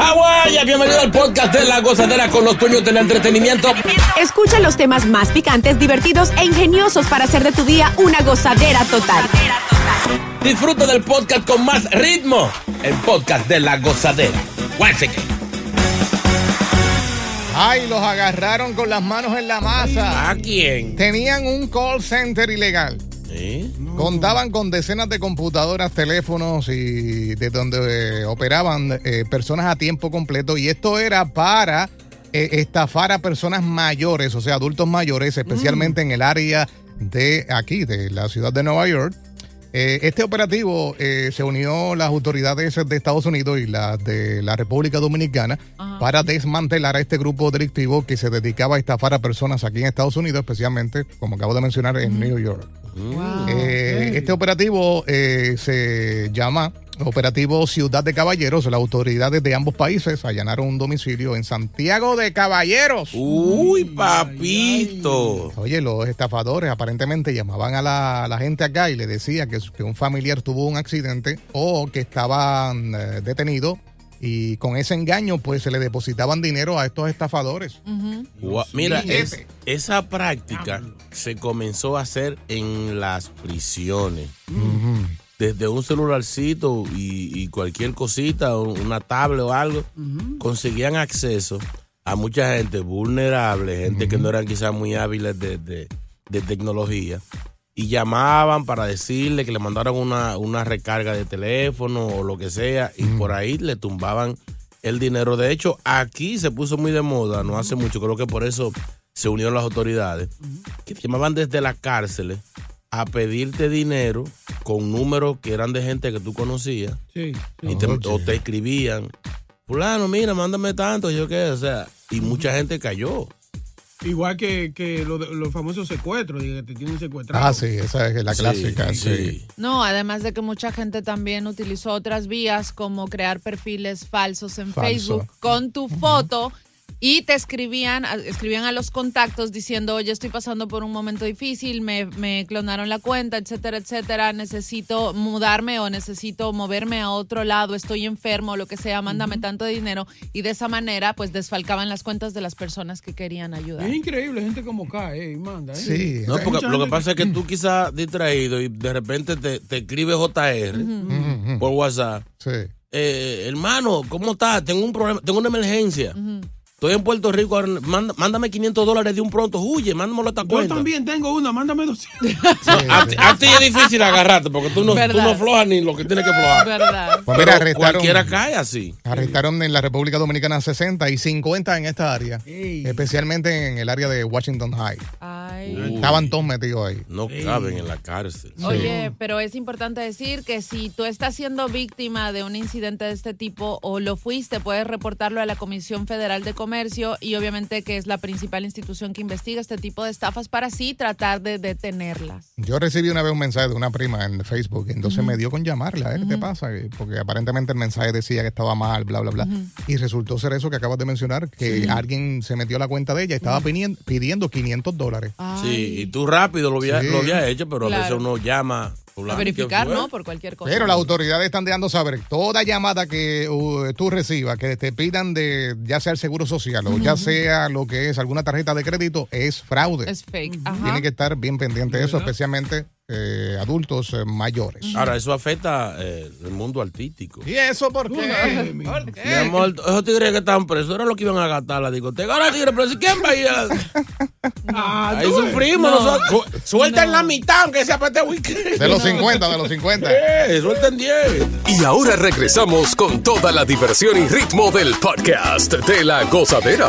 Hawái, bienvenido al podcast de La Gozadera con los dueños del entretenimiento. Escucha los temas más picantes, divertidos e ingeniosos para hacer de tu día una gozadera total. Disfruta del podcast con más ritmo. El podcast de La Gozadera. Ay, los agarraron con las manos en la masa. ¿A quién? Tenían un call center ilegal. ¿Eh? Contaban con decenas de computadoras, teléfonos y de donde eh, operaban eh, personas a tiempo completo. Y esto era para eh, estafar a personas mayores, o sea, adultos mayores, especialmente en el área de aquí, de la ciudad de Nueva York. Eh, este operativo eh, se unió las autoridades de Estados Unidos y las de la República Dominicana para desmantelar a este grupo delictivo que se dedicaba a estafar a personas aquí en Estados Unidos, especialmente, como acabo de mencionar, en New York. Eh, este operativo eh, se llama Operativo Ciudad de Caballeros. Las autoridades de ambos países allanaron un domicilio en Santiago de Caballeros. Uy, papito. Oye, los estafadores aparentemente llamaban a la, a la gente acá y le decía que un familiar tuvo un accidente o que estaban eh, detenidos y con ese engaño pues se le depositaban dinero a estos estafadores. Mira, es- esa práctica se comenzó a hacer en las prisiones. Desde un celularcito y, y cualquier cosita, una tablet o algo, conseguían acceso a mucha gente vulnerable, gente que no eran quizás muy hábiles de, de- de tecnología, y llamaban para decirle que le mandaron una, una recarga de teléfono o lo que sea, y por ahí le tumbaban el dinero. De hecho, aquí se puso muy de moda, no hace mucho, creo que por eso se unieron las autoridades, que te llamaban desde las cárceles a pedirte dinero con números que eran de gente que tú conocías Sí. y te, o te escribían, fulano, mira, mándame tanto, yo qué, o sea, y mucha gente cayó. Igual que, que lo de- los famosos secuestros, que te tienen secuestrado. Ah, sí, esa es la clásica. sí. sí. No, además de que mucha gente también utilizó otras vías como crear perfiles falsos en Falso. Facebook con tu foto y te escribían, a- escribían a los contactos diciendo, oye, estoy pasando por un momento difícil, me, me clonaron la cuenta, etcétera, etcétera, necesito mudarme o necesito moverme a otro lado, estoy enfermo, lo que sea, mándame tanto dinero y de esa manera pues desfalcaban las cuentas de las personas que querían ayudar. Es increíble, gente como cae eh, y manda. ¿eh? Sí. No, porque lo que pasa es que tú quizás distraído y de repente te, te escribe JR Ujú, por WhatsApp. sí. Eh, hermano, ¿cómo estás? Tengo un problema, tengo una emergencia. Estoy en Puerto Rico, ahora, manda- mándame 500 dólares de un pronto. Huye, mándamelo a esta Yo cuenta. también tengo una, mándame 200. No, a, ti- a ti es difícil agarrarte porque tú no, tú no flojas ni lo que tienes que flojar. ¿Verdad? Pues mira, Pero arrestaron, cualquiera cae así. arrestaron en la República Dominicana 60 y 50 en esta área, Ey. especialmente en el área de Washington High. Ay. Estaban todos metidos ahí. No caben en la cárcel. Oye, pero es importante decir que si tú estás siendo víctima de un incidente de este tipo o lo fuiste, puedes reportarlo a la Comisión Federal de Comercio y obviamente que es la principal institución que investiga este tipo de estafas para así tratar de detenerlas. Yo recibí una vez un mensaje de una prima en Facebook, entonces me dio con llamarla, ¿eh? ¿qué te pasa? Porque aparentemente el mensaje decía que estaba mal, bla, bla, bla. Y resultó ser eso que acabas de mencionar, que alguien se metió a la cuenta de ella y estaba pidien- pidiendo 500 dólares. Sí, y tú rápido lo había, Sí. lo había hecho, pero a veces uno llama. A verificar. ¿no? Por cualquier cosa. Pero las autoridades están dejando saber toda llamada que uh, tú recibas, que te pidan de ya sea el seguro social o ya sea lo que es alguna tarjeta de crédito, es fraude. es fake. Ajá. Tiene que estar bien pendiente de eso, especialmente eh, adultos eh, mayores. Ahora, eso afecta eh, el mundo artístico. ¿Y eso por qué? ¿Por qué? Mi amor, esos tigres que estaban presos era lo que iban a gastar la discoteca. Ahora tigres presos, ¿quién va a ir? a la- Ah, Ahí sufrimos No. nosotros. Suelten la mitad, aunque sea para este weekend. De los 50, de los 50. Eh, suelten 10. Y ahora regresamos con toda la diversión y ritmo del podcast de la gozadera.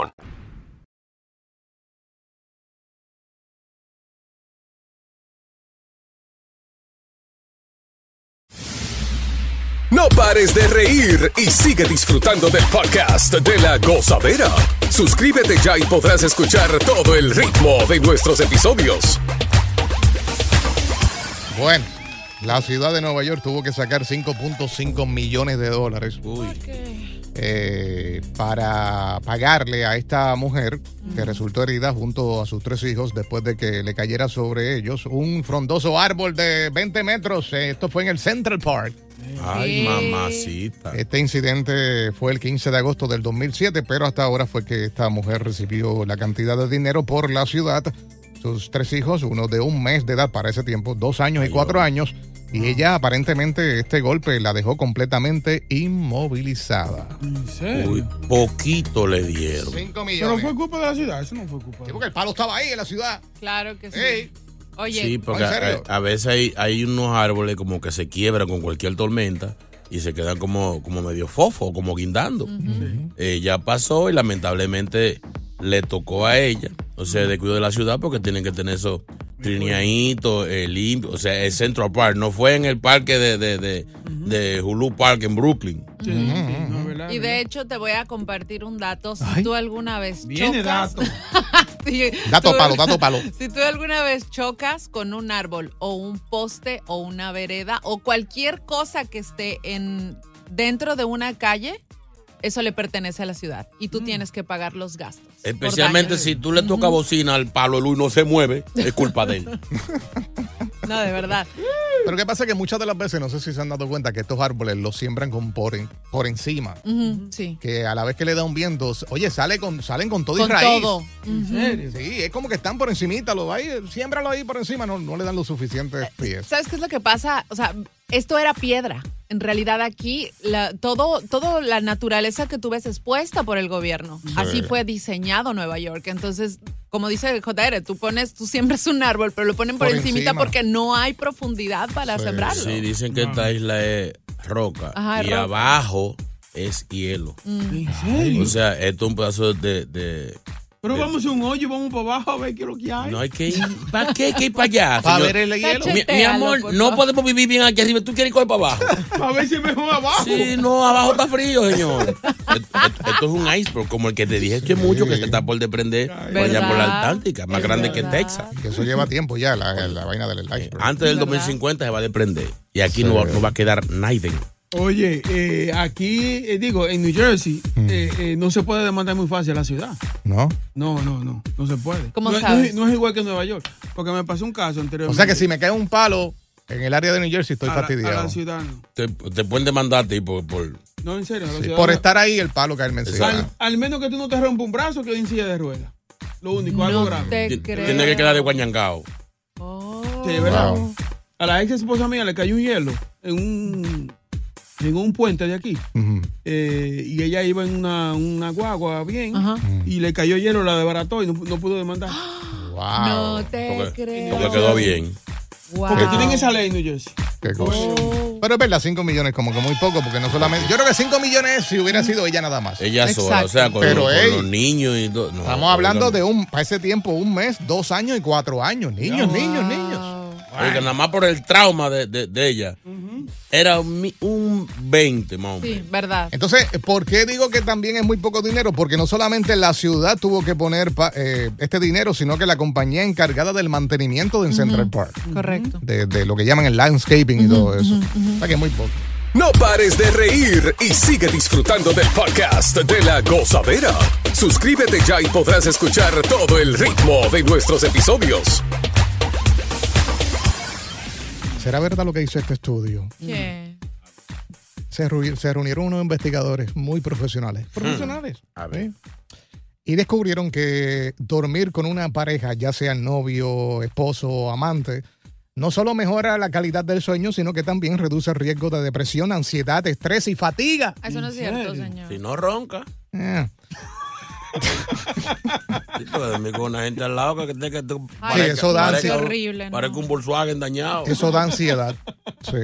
No pares de reír y sigue disfrutando del podcast de la gozadera. Suscríbete ya y podrás escuchar todo el ritmo de nuestros episodios. Bueno, la ciudad de Nueva York tuvo que sacar 5.5 millones de dólares eh, para pagarle a esta mujer que resultó herida junto a sus tres hijos después de que le cayera sobre ellos un frondoso árbol de 20 metros. Esto fue en el Central Park. Ay, mamacita. Este incidente fue el 15 de agosto del 2007, pero hasta ahora fue que esta mujer recibió la cantidad de dinero por la ciudad. Sus tres hijos, uno de un mes de edad para ese tiempo, dos años y cuatro años, y ella aparentemente este golpe la dejó completamente inmovilizada. ¿En serio? Uy, poquito le dieron. 5 Pero millones. fue culpa de la ciudad, eso no fue culpa Sí, porque el palo estaba ahí en la ciudad. Claro que sí. Ey. Oye, Sí, porque ¿en serio? a, a veces hay, hay unos árboles como que se quiebran con cualquier tormenta y se quedan como, como medio fofo, como guindando. Eh, ya pasó y lamentablemente le tocó a ella. O sea, de cuidado de la ciudad porque tienen que tener esos trineaditos, eh, limpios. O sea, el Central Park. No fue en el parque de, de, de, de Hulu Park en Brooklyn. Sí, sí, no, es verdad, y de verdad. hecho te voy a compartir un dato. Si Ay. tú alguna vez Viene chocas, dato. Sí, Dato tú- palo, dato palo. Si tú alguna vez chocas con un árbol o un poste o una vereda o cualquier cosa que esté en dentro de una calle, eso le pertenece a la ciudad y tú tienes que pagar los gastos. Especialmente si tú le tocas bocina al palo y no se mueve, es culpa de él. No, de verdad. Pero qué pasa que muchas de las veces, no sé si se han dado cuenta, que estos árboles los siembran con por, en- por encima. Sí. Que a la vez que le da un viento, oye, sale con, salen con todo y Con raíz. todo. Sí, es como que están por encimita, lo ahí, siémbralo ahí por encima, no, no le dan los suficientes pies. ¿Sabes qué es lo que pasa? O sea, esto era piedra. En realidad aquí la, todo, todo la naturaleza que tú ves es puesta por el gobierno. Así fue diseñado Nueva York. Entonces, como dice JR, tú pones, tú siembras un árbol, pero lo ponen por, Por encimita encima. porque no hay profundidad para Sí. sembrarlo. Sí, dicen que esta isla es roca Ajá, y roca. abajo es hielo. ¿En serio? O sea, esto es un pedazo de, de- Pero vamos a un hoyo, vamos para abajo a ver qué es lo que hay. No hay que ir. ¿Para qué hay que ir para allá? Para ver el hielo. Mi, amor, no podemos vivir bien aquí arriba. ¿Tú quieres ir coger para abajo? A ver si es mejor abajo. Sí, no, abajo está frío, señor. Esto, es un iceberg, como el que te dije esto es mucho, que se está por desprender por allá por la. Antártica, más Es grande que. Texas. Que eso lleva tiempo ya, la, la vaina del iceberg. Antes del ¿Verdad? 2050 se va a desprender. Y aquí Sí. no, va- no va a quedar nadie. Oye, eh, aquí, eh, digo, en New Jersey, eh, eh, no se puede demandar muy fácil a la ciudad. ¿No? No, no, no, no se puede. ¿Cómo no, es- sabes? No, es, no es igual que en Nueva York, porque me pasó un caso anteriormente. O sea que si me cae un palo en el área de New Jersey, estoy a la, a fastidiado. la ciudad no. Te, te pueden demandar a ti por, No, en serio, a la Sí, ciudad por estar ahí, el palo caerme encima. al, al menos que tú no te rompas un brazo que en silla de ruedas. Lo único, algo No grave. te ti- creo. Tiene que quedar de guañangao. Oh. Sí, ¿verdad? Wow. A la ex esposa mía le cayó un hielo en un, en un puente de aquí. Eh, y ella iba en una, una guagua bien y le cayó hielo, la desbarató y no, no pudo demandar. Wow. No te Porque, creo. porque quedó bien. Wow. Porque tienen esa ley New Jersey. Qué cosa. Oh. Pero es verdad, 5 millones como que muy poco, porque no solamente. Yo creo que 5 millones si hubiera sido ella nada más. Ella sola, o sea, con, Pero, con ey, los niños y todo. No, Estamos hablando de un, para ese tiempo, un mes, dos años y cuatro años. Niños, niños, niños. Oiga, nada más por el trauma de, de- de ella. Era un, un 20, más o menos. Sí, verdad. Entonces, ¿por qué digo que también es muy poco dinero? Porque no solamente la ciudad tuvo que poner pa- eh, este dinero, sino que la compañía encargada del mantenimiento de Central Park, Correcto. de, de lo que llaman el landscaping y todo eso. O sea que es muy poco. No pares de reír y sigue disfrutando del podcast de la gozadera. Suscríbete ya y podrás escuchar todo el ritmo de nuestros episodios. ¿Será verdad lo que dice este estudio? ¿Qué? Se, reu- se reunieron unos investigadores muy profesionales. Profesionales. A ver. ¿sí? Y descubrieron que dormir con una pareja, ya sea novio, esposo o amante, no solo mejora la calidad del sueño, sino que también reduce el riesgo de depresión, ansiedad, estrés y fatiga. Eso no es cierto, señor. Si no ronca, Eh, sí, dormir con una gente al lado que, que, que tú Ay, parezca- eso da parezca- ansiedad. horrible, ¿no? Parezca un Volkswagen dañado. Eso da ansiedad. Sí.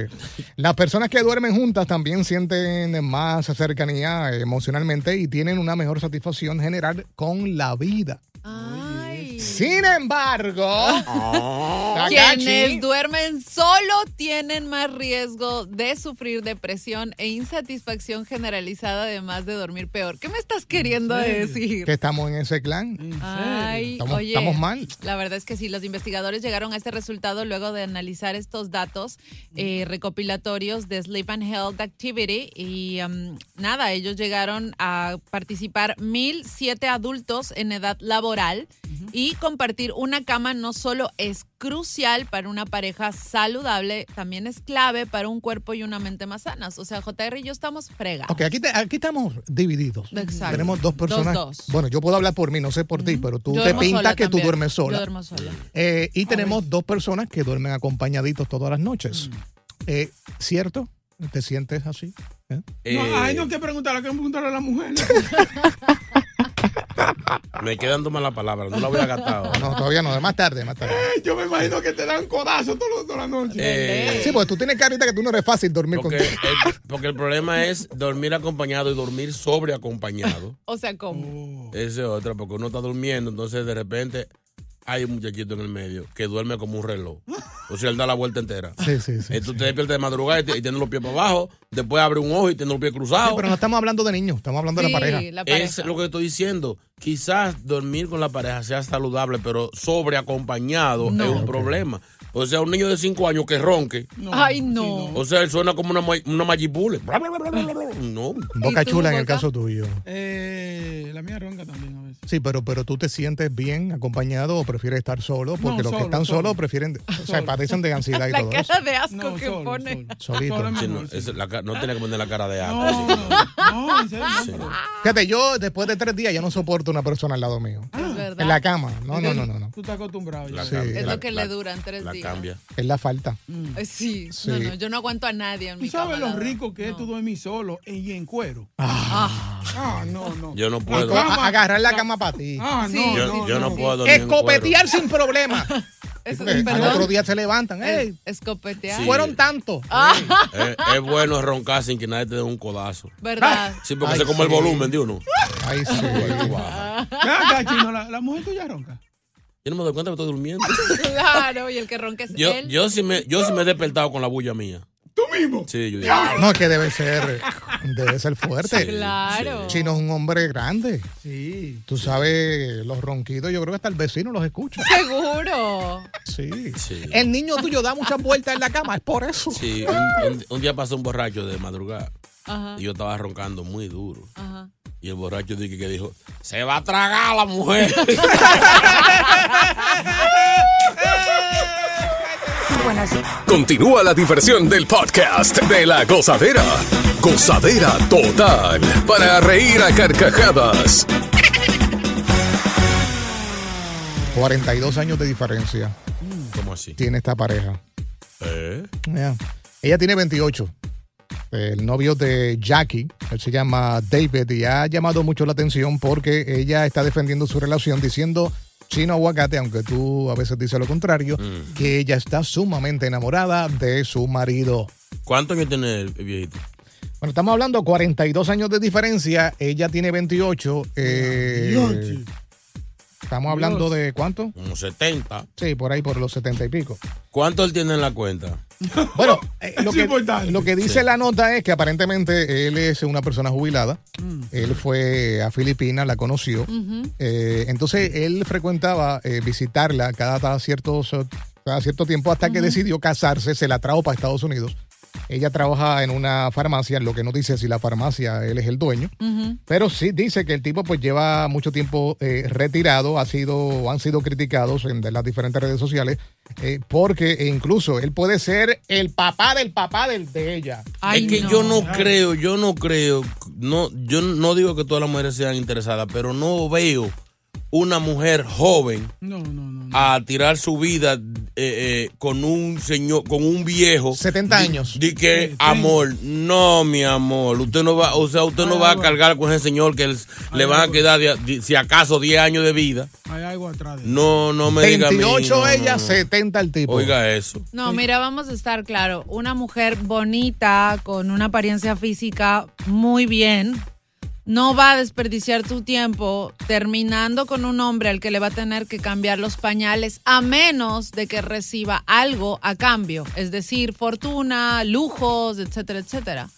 Las personas que duermen juntas también sienten más cercanía emocionalmente y tienen una mejor satisfacción general con la vida. Ay. Sin embargo, Quienes Takashi, duermen solo tienen más riesgo de sufrir depresión e insatisfacción generalizada, además de dormir peor. ¿Qué me estás queriendo decir? que estamos en ese clan. Ay, Estamos- oye, estamos mal. La verdad es que sí, los investigadores llegaron a este resultado luego de analizar estos datos eh, recopilatorios de Sleep and Health Activity y um, nada, ellos llegaron a participar 1007 adultos en edad laboral y compartir una cama no solo es crucial para una pareja saludable, también es clave para un cuerpo y una mente más sanas. O sea, JR y yo estamos fregados. Ok, aquí, te- aquí estamos divididos. Exacto. Tenemos dos personas. Dos, dos. Bueno, yo puedo hablar por mí, no sé por ti, pero tú Yo te pintas que tú duermes sola. Yo duermo sola. Eh, y tenemos dos personas que duermen acompañaditos todas las noches. Eh, ¿Cierto? ¿Te sientes así? ¿Eh? Eh, No, ay, no hay que preguntarle, hay que preguntarle a la mujer. Me quedan tomar la palabra, no la voy a gastar. No, todavía no, de más tarde, más tarde. Yo me imagino que te dan codazo toda la noche. Eh, Sí, porque tú tienes carita que tú no eres fácil dormir porque, contigo. el, porque el problema es dormir acompañado y dormir sobre acompañado. O sea, ¿cómo? Ese es otra, porque uno está durmiendo, entonces de repente hay un muchachito en el medio que duerme como un reloj. O sea, él da la vuelta entera. Sí, sí, sí. Eh, tú te despiertas de madrugada y, te- y tienes los pies para abajo, después abre un ojo y tienes los pies cruzados. Sí, pero no estamos hablando de niños, estamos hablando de la pareja. la pareja. Es lo que estoy diciendo. Quizás dormir con la pareja sea saludable, pero sobre acompañado No. es un problema. O sea, un niño de 5 años que ronque. Ay, no. O sea, él suena como una, una magipule. No. Boca ¿Y tú, chula en el caso tuyo. Eh, la mía ronca también a veces. Sí, pero, pero tú te sientes bien acompañado o prefieres estar solo, porque No, los que están solo. solos prefieren, o sea, padecen de ansiedad y La todo eso. cara de asco No, que solo, pone. solo. Solito. Solo Sí, no, es la no tiene que poner la cara de asco. No, así. no, no, en serio, no, Sí. pero- Fíjate, yo después de tres días yo no soporto una persona al lado mío. Es verdad. En la cama. No, no, no, no, no. Tú estás acostumbrado ya. La Es la- lo que la- le duran tres La días. cambia. Es la falta. Eh, Sí, Sí. no, no, yo no aguanto a nadie en ¿Tú mi sabes cama, lo la rico que es No. tú dormir solo y en cuero? Ah, Ah, no, no. Yo no La puedo. cama- agarrar la cama para ti. Ah, no, Sí. Yo, no, yo no no. puedo Escopetear sin problema. es, al otro día se levantan. ¡Ey! es- escopetear. Sí. Fueron tantos. cuero. Es, es bueno roncar sin que nadie te dé un codazo. ¿Verdad? Sí, porque Ay, se come el volumen de uno. Ay, sí. Acá, chino, la, la mujer tuya ronca. Yo no me doy cuenta que estoy durmiendo. Claro, y el que ronca es Yo, él. yo, sí me, yo sí me he despertado con la bulla mía. ¿Tú mismo? Sí, yo digo. No, que debe ser, debe ser fuerte. Claro. Chino es un hombre grande. Sí. Tú sabes, los ronquidos, yo creo que hasta el vecino los escucha. Seguro. Sí. Sí. El niño tuyo da muchas vueltas en la cama, es por eso. Sí, un, un- un día pasó un borracho de madrugada Ajá, y yo estaba roncando muy duro. ajá. Y el borracho dije que dijo, se va a tragar la mujer. Continúa la diversión del podcast de la gozadera. Gozadera total. Para reír a carcajadas. 42 años de diferencia ¿Cómo así? tiene esta pareja. ¿Eh? Ella tiene 28. El novio de Jackie, él se llama David, y ha llamado mucho la atención porque ella está defendiendo su relación diciendo chino aguacate, aunque tú a veces dices lo contrario, Mm. que ella está sumamente enamorada de su marido. ¿Cuántos años tiene el viejito? Bueno, estamos hablando 42 años de diferencia, ella tiene 28. eh, estamos hablando de cuánto? Como 70. Sí, por ahí, por los 70 y pico. ¿Cuánto él tiene en la cuenta? Bueno, eh, lo, que, importante. lo que dice Sí. la nota es que aparentemente él es una persona jubilada. Mm. Él fue a Filipinas, la conoció. Eh, entonces él frecuentaba eh, visitarla cada, cada cierto, cada cierto tiempo hasta que decidió casarse, se la trajo para Estados Unidos. Ella trabaja en una farmacia, lo que no dice si la farmacia él es el dueño, pero sí dice que el tipo pues lleva mucho tiempo eh, retirado, ha sido, han sido criticados en de las diferentes redes sociales, eh, porque incluso él puede ser el papá del papá del, de ella. Ay, es que no. yo no creo, yo no creo, no, yo no digo que todas las mujeres sean interesadas, pero no veo una mujer joven No, no, no. a tirar su vida eh, eh, con un señor, con un viejo. 70 Di- años. Di que Sí, sí. amor, no, mi amor, usted no va, o sea, usted no va a cargar con ese señor que le van a quedar, de- si acaso, 10 años de vida. Hay algo atrás de No, no me diga a mí, 28 no, ella, no. 70 el tipo. Oiga eso. No, mira, vamos a estar claro. Una mujer bonita, con una apariencia física muy bien, no va a desperdiciar tu tiempo terminando con un hombre al que le va a tener que cambiar los pañales a menos de que reciba algo a cambio, es decir, fortuna, lujos, etcétera, etcétera.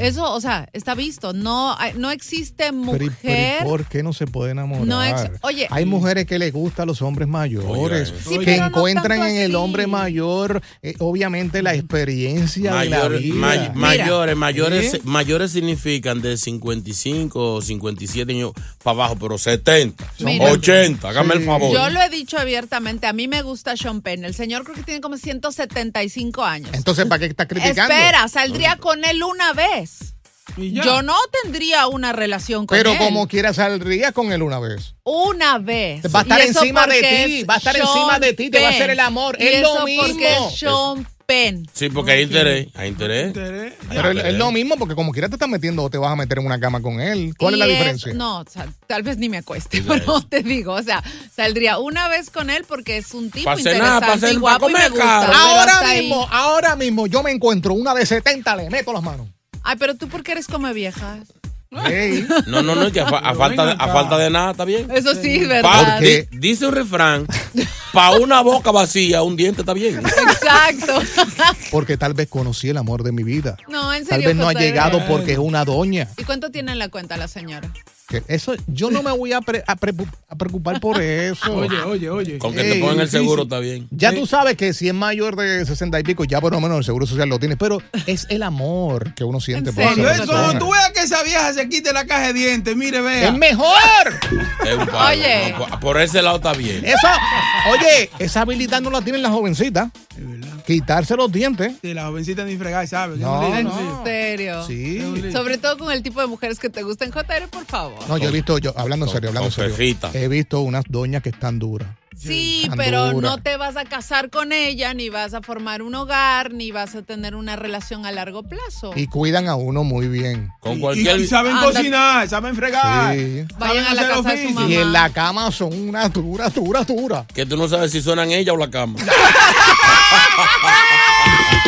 Eso, o sea, está visto. No, hay- no existe Pero, ¿y- mujer. pero ¿y por qué no se puede enamorar? No ex- oye. Hay mujeres que les gustan los hombres mayores. Sí, que no encuentran en el hombre mayor, eh, obviamente, la experiencia de la Mayores, vida. may- mayores, mayores, ¿Sí? mayores significan de 55 o 57 años para abajo, pero 70, Mira. 80, hágame el favor. Yo lo he dicho abiertamente, a mí me gusta Sean Penn. El señor creo que tiene como 175 años. Entonces, ¿para qué estás criticando? Espera, saldría con él una vez. Yo no tendría una relación con Pero él. como quiera saldría con él una vez. Una vez. Va a estar encima de ti, va a estar Sean encima de ti, te va a hacer el amor. Y Es lo mismo. porque es Sean Penn. Sí, porque hay interés, hay interés. Interés. Pero es- es lo mismo porque como quiera te estás metiendo o te vas a meter en una cama con él. ¿Cuál es la diferencia? No, o sea, tal vez ni me acueste, pero te digo, o sea, saldría una vez con él porque es un tipo Pa' cenar, interesante pa' hacer- y guapo y me gusta. pero ahora ahí- mismo, ahora mismo yo me encuentro una de 70, le meto las manos. Ay, pero tú porque eres come viejas. Ey. No, no, no, que a, fa- a Pero falta, de, a falta de nada está bien. Eso sí, Pa- ¿verdad? Porque- di- dice un refrán, para una boca vacía, un diente está bien. Exacto. Porque tal vez conocí el amor de mi vida. No, en Tal serio. vez no ha llegado porque es una doña. ¿Y cuánto tiene en la cuenta la señora? Que Eso, yo no me voy a, pre- a prepu- a preocupar por eso. Oye, oye, oye. Con que Ey, te pongan el seguro está bien. Ya tú sabes que si es mayor de 60 y pico, ya por lo menos el seguro social lo tienes, pero es el amor que uno siente ¿En por? Cuando, eso, persona. tú veas que esa vieja se quite la caja de dientes, mire, vea. ¡Es mejor! Es un palo. Oye. No, por, ese lado está bien. Esa, oye, esa habilidad no la tienen las jovencitas. Quitarse los dientes. Sí, la jovencita ni fregar, ¿sabes? No, ¿En serio? Sí. Sobre todo con el tipo de mujeres que te gustan. JR, por favor. No, yo he visto, yo, hablando en serio, hablando en serio. Fefita. He visto unas doñas que están duras. Sí, pero dura. no te vas a casar con ella, ni vas a formar un hogar, ni vas a tener una relación a largo plazo. Y cuidan a uno muy bien. Con Y- cualquier. y, saben Anda- cocinar, saben fregar. Sí. Vayan a la saben casa de su mamá. Y en la cama son unas duras, duras, duras. Que tú no sabes si suenan ella o la cama.